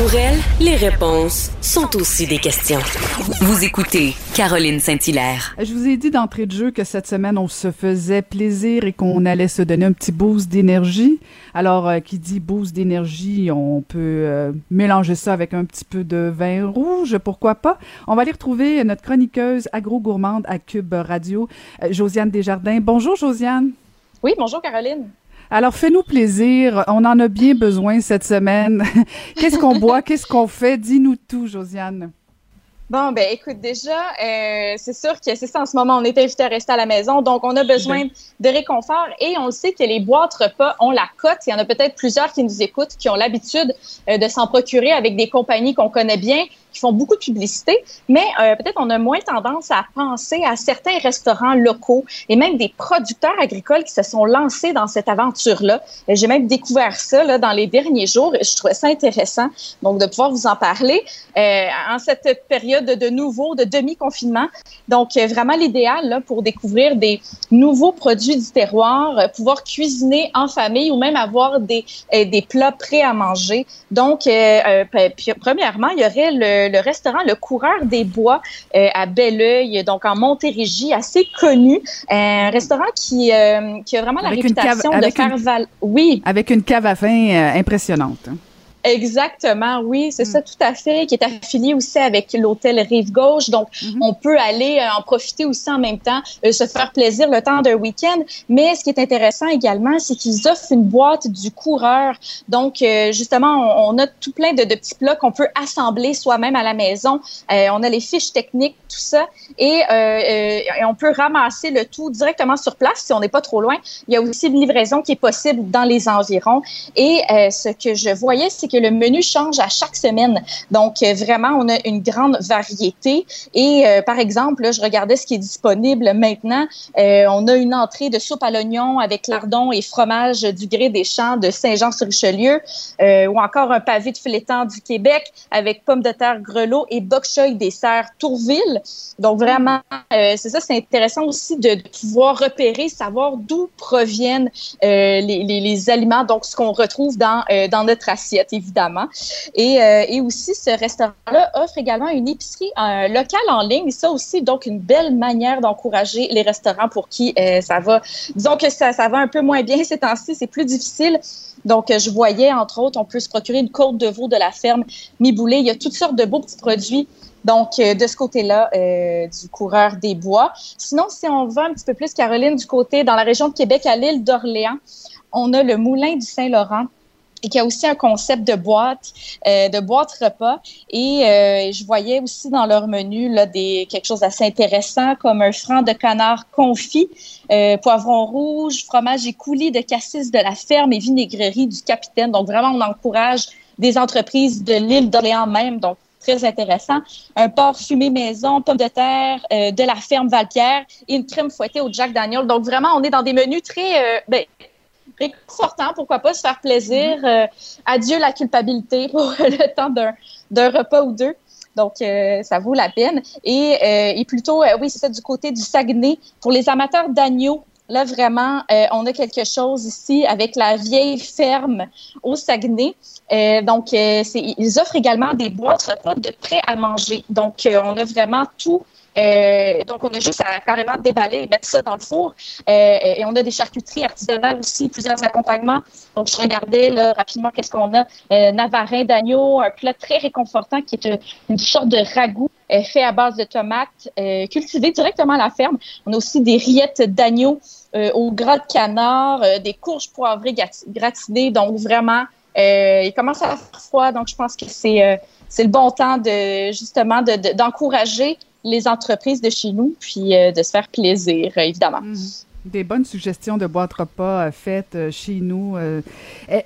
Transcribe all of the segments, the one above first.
Pour elle, les réponses sont aussi des questions. Vous écoutez Caroline Saint-Hilaire. Je vous ai dit d'entrée de jeu que cette semaine, on se faisait plaisir et qu'on allait se donner un petit boost d'énergie. Alors, euh, qui dit boost d'énergie, on peut euh, mélanger ça avec un petit peu de vin rouge, pourquoi pas? On va aller retrouver notre chroniqueuse agro-gourmande à Cube Radio, euh, Josiane Desjardins. Bonjour, Josiane. Oui, bonjour, Caroline. Alors, fais-nous plaisir. On en a bien besoin cette semaine. Qu'est-ce qu'on boit? Qu'est-ce qu'on fait? Dis-nous tout, Josiane. Bon, ben écoute, déjà, euh, c'est sûr que c'est ça en ce moment, on est invité à rester à la maison, donc on a besoin de réconfort et on le sait que les boîtes repas ont la cote. Il y en a peut-être plusieurs qui nous écoutent, qui ont l'habitude euh, de s'en procurer avec des compagnies qu'on connaît bien, qui font beaucoup de publicité, mais euh, peut-être on a moins tendance à penser à certains restaurants locaux et même des producteurs agricoles qui se sont lancés dans cette aventure-là. J'ai même découvert ça dans les derniers jours et je trouvais ça intéressant donc de pouvoir vous en parler euh, en cette période de nouveau, de demi-confinement. Donc euh, vraiment l'idéal pour découvrir des nouveaux produits du terroir, euh, pouvoir cuisiner en famille ou même avoir des, euh, des plats prêts à manger. Donc premièrement, il y aurait le le, restaurant Le Coureur des Bois euh, à Belleuil, donc en Montérégie, assez connu. Un restaurant qui, euh, qui a vraiment la réputation de faire... Val... Oui. Avec une cave à vin euh, impressionnante. Exactement, oui, c'est mm. ça tout à fait, qui est affilié aussi avec l'hôtel Rive Gauche. Donc, mm-hmm. on peut aller euh, en profiter aussi en même temps, euh, se faire plaisir le temps d'un week-end. Mais ce qui est intéressant également, c'est qu'ils offrent une boîte du coureur. Donc, euh, justement, on, a tout plein de, de petits plats qu'on peut assembler soi-même à la maison. on a les fiches techniques, tout ça, et, et, on peut ramasser le tout directement sur place si on n'est pas trop loin. Il y a aussi une livraison qui est possible dans les environs. Et ce que je voyais, c'est que le menu change à chaque semaine. Donc, euh, vraiment, on a une grande variété. Et euh, par exemple, je regardais ce qui est disponible maintenant. Euh, on a une entrée de soupe à l'oignon avec lardon et fromage du gré des champs de Saint-Jean-sur-Richelieu, ou encore un pavé de filetant du Québec avec pommes de terre grelot et bok choy des serres Tourville. Donc, vraiment, c'est ça, c'est intéressant aussi de, pouvoir repérer, savoir d'où proviennent les, aliments, donc ce qu'on retrouve dans notre assiette évidemment. Et, euh, et aussi, ce restaurant-là offre également une épicerie euh, locale en ligne. Ça aussi, donc, une belle manière d'encourager les restaurants pour qui euh, ça va. Disons que ça, va un peu moins bien ces temps-ci, c'est plus difficile. Donc, je voyais, entre autres, on peut se procurer une côte de veau de la ferme Miboulé. Il y a toutes sortes de beaux petits produits. Donc, de ce côté-là, du coureur des bois. Sinon, si on va un petit peu plus, Caroline, du côté, dans la région de Québec, à l'île d'Orléans, on a le Moulin du Saint-Laurent et qui a aussi un concept de boîte, euh, de boîte repas. Et euh, je voyais aussi dans leur menu là, des, quelque chose d'assez intéressant comme un franc de canard confit, euh, poivron rouge, fromage et coulis de cassis de la ferme et vinaigrerie du capitaine. Donc vraiment, on encourage des entreprises de l'île d'Orléans même. Donc très intéressant. Un porc fumé maison, pommes de terre de la ferme Valpierre et une crème fouettée au Jack Daniel. Donc vraiment, on est dans des menus très, ben, réconfortant, pourquoi pas se faire plaisir. Mhm. Euh, adieu la culpabilité pour le temps d'un repas ou deux. Donc, euh, ça vaut la peine. Et, euh, et plutôt, oui, c'est ça, du côté du Saguenay, pour les amateurs d'agneau, là, vraiment, on a quelque chose ici avec la vieille ferme au Saguenay. donc, ils offrent également des boîtes repas de prêt à manger. Donc, on a vraiment tout Euh, donc, on a juste à carrément déballer et mettre ça dans le four. Euh, et on a des charcuteries artisanales aussi, plusieurs accompagnements. Donc, je regardais là, rapidement qu'est-ce qu'on a. Euh, navarin d'agneau, un plat très réconfortant qui est une sorte de ragoût fait à base de tomates, cultivé directement à la ferme. On a aussi des rillettes d'agneau au gras de canard, des courges poivrées gratinées. Donc, vraiment, il commence à faire froid. Donc, je pense que c'est c'est le bon temps de justement d'encourager les entreprises de chez nous, puis euh, de se faire plaisir, évidemment. Mhm. Des bonnes suggestions de boîtes repas euh, faites euh, chez nous.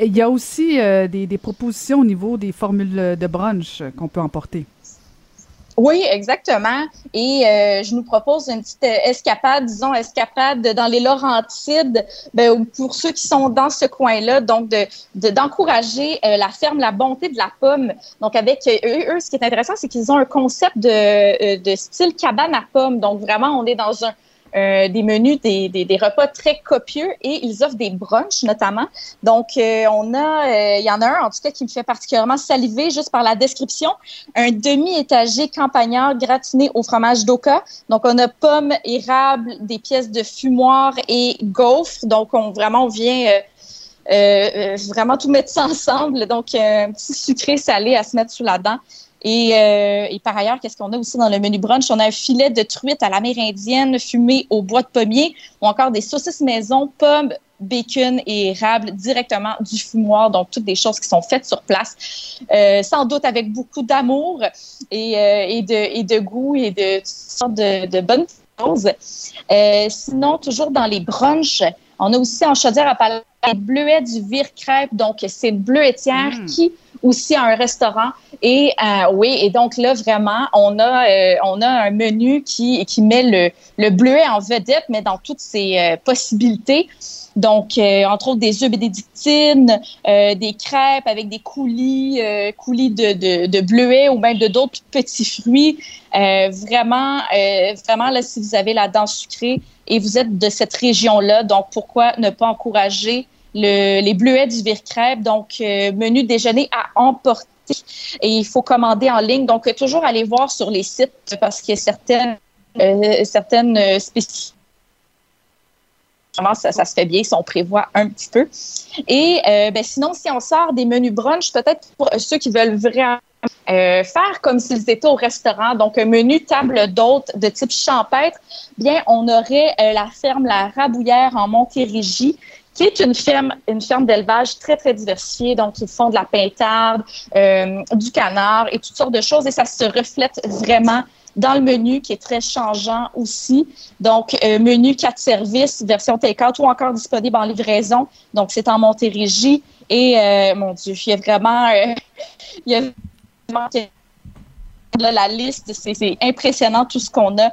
Il y a aussi des, des, propositions au niveau des formules de brunch qu'on peut emporter. Oui, exactement. Et euh, je nous propose une petite euh, escapade, disons escapade dans les Laurentides, ben, pour ceux qui sont dans ce coin-là, donc de d'encourager euh, la ferme La Bonté de la Pomme. Donc avec eux, eux ce qui est intéressant, c'est qu'ils ont un concept de, de style cabane à pommes. Donc vraiment, on est dans un euh, des menus, des, des, des, repas très copieux et ils offrent des brunchs notamment. Donc, euh, on a, euh, il y en a un en tout cas qui me fait particulièrement saliver juste par la description, un demi-étagé campagnard gratiné au fromage d'oka. Donc, on a pommes, érables, des pièces de fumoir et gaufres. Donc, on vraiment on vient vraiment tout mettre ça ensemble. Donc, un petit sucré salé à se mettre sous la dent. Euh, et, par ailleurs, qu'est-ce qu'on a aussi dans le menu brunch? On a un filet de truite à l'amérindienne fumé au bois de pommier ou encore des saucisses maison, pommes, bacon et érable directement du fumoir. Donc, toutes des choses qui sont faites sur place, euh, sans doute avec beaucoup d'amour et, euh, et, de, et de goût et de toutes sortes de, de bonnes choses. sinon, toujours dans les brunchs, on a aussi en chaudière à palais bleuet du Vire Crêpe. Donc, c'est une bleuetière mmh. qui aussi a un restaurant. Et euh, oui, et donc là, vraiment, on a, euh, on a un menu qui, qui met le, le bleuet en vedette, mais dans toutes ses euh, possibilités. Donc, entre autres, des œufs bénédictines, des crêpes avec des coulis, coulis de, de, de bleuet ou même de d'autres petits fruits. vraiment, vraiment, là, si vous avez la dent sucrée et vous êtes de cette région-là, donc pourquoi ne pas encourager les bleuets du Vire-Crêpe, donc euh, menu déjeuner à emporter. Et il faut commander en ligne. Donc, euh, toujours aller voir sur les sites parce qu'il y a certaines, euh, certaines spécificités ça, ça, se fait bien si on prévoit un petit peu. Et ben, sinon, si on sort des menus brunch, peut-être pour ceux qui veulent vraiment faire comme s'ils étaient au restaurant, donc un menu table d'hôtes de type champêtre, bien, on aurait la ferme La Rabouillère en Montérégie qui est une ferme, une ferme d'élevage très, très diversifiée. Donc, ils font de la pintarde, euh, du canard et toutes sortes de choses. Et ça se reflète vraiment dans le menu qui est très changeant aussi. Donc, euh, menu quatre services, version take-out ou encore disponible en livraison. Donc, c'est en Montérégie. Et, euh, mon Dieu, il y a vraiment... il y a vraiment la liste, c'est impressionnant tout ce qu'on a.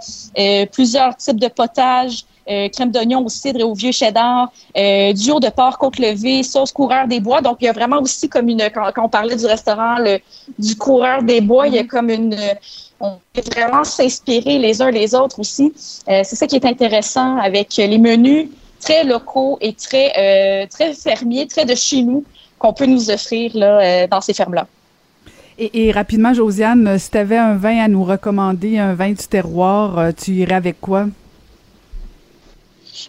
plusieurs types de potages, euh, crème d'oignon au cidre et au vieux cheddar, euh, duo de porc côte levée, sauce coureur des bois. Donc, il y a vraiment aussi comme une, quand, on parlait du restaurant, le, du coureur des bois, il y a comme une, on peut vraiment s'inspirer les uns les autres aussi. Euh, c'est ça qui est intéressant avec les menus très locaux et très, très fermiers, très de chez nous qu'on peut nous offrir là, dans ces fermes-là. Et, et, rapidement, Josiane, si tu avais un vin à nous recommander, un vin du terroir, tu irais avec quoi?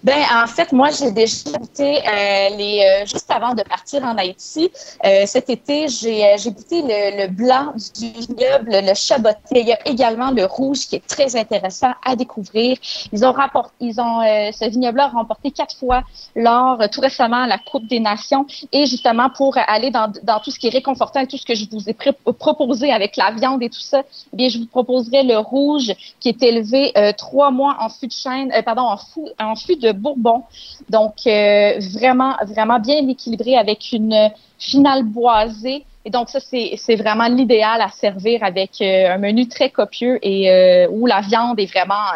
Ben en fait, moi j'ai déjà goûté euh, les euh, juste avant de partir en Haïti. Euh, cet été, j'ai euh, j'ai goûté le, le, blanc du vignoble, le chaboté. Il y a également le rouge qui est très intéressant à découvrir. Ils ont rapporté, ils ont ce vignoble-là a remporté quatre fois lors tout récemment la Coupe des Nations et justement pour aller dans, dans tout ce qui est réconfortant et tout ce que je vous ai proposé avec la viande et tout ça, eh bien je vous proposerai le rouge qui est élevé trois mois en fût de chêne, pardon en fût en fût de Bourbon. Donc, euh, vraiment, vraiment bien équilibré avec une finale boisée. Et donc, ça, c'est vraiment l'idéal à servir avec euh, un menu très copieux et euh, où la viande est vraiment,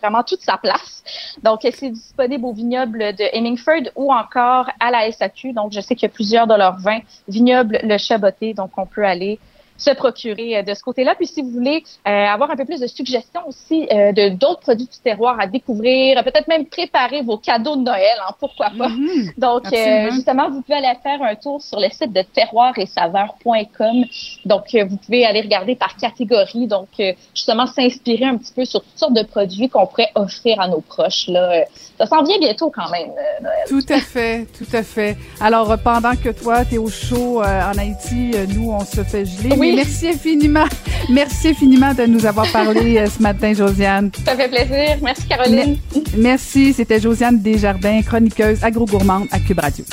vraiment toute sa place. Donc, c'est disponible au vignoble de Hemingford ou encore à la SAQ. Donc, je sais qu'il y a plusieurs de leurs vins vignoble Le Chaboté. Donc, on peut aller se procurer de ce côté-là. Puis si vous voulez avoir un peu plus de suggestions aussi de d'autres produits du terroir à découvrir, peut-être même préparer vos cadeaux de Noël, hein, pourquoi pas. Mhm. Donc justement, vous pouvez aller faire un tour sur le site de terroir et saveur.com. Donc vous pouvez aller regarder par catégorie. Donc justement s'inspirer un petit peu sur toutes sortes de produits qu'on pourrait offrir à nos proches. Là. Ça s'en vient bientôt quand même, Noël. Tout à fait, tout à fait. Alors, pendant que toi, tu es au chaud en Haïti, nous, on se fait geler. Oui. Merci infiniment. Merci infiniment de nous avoir parlé ce matin, Josiane. Ça fait plaisir. Merci, Caroline. merci. C'était Josiane Desjardins, chroniqueuse agro-gourmande à Cube Radio.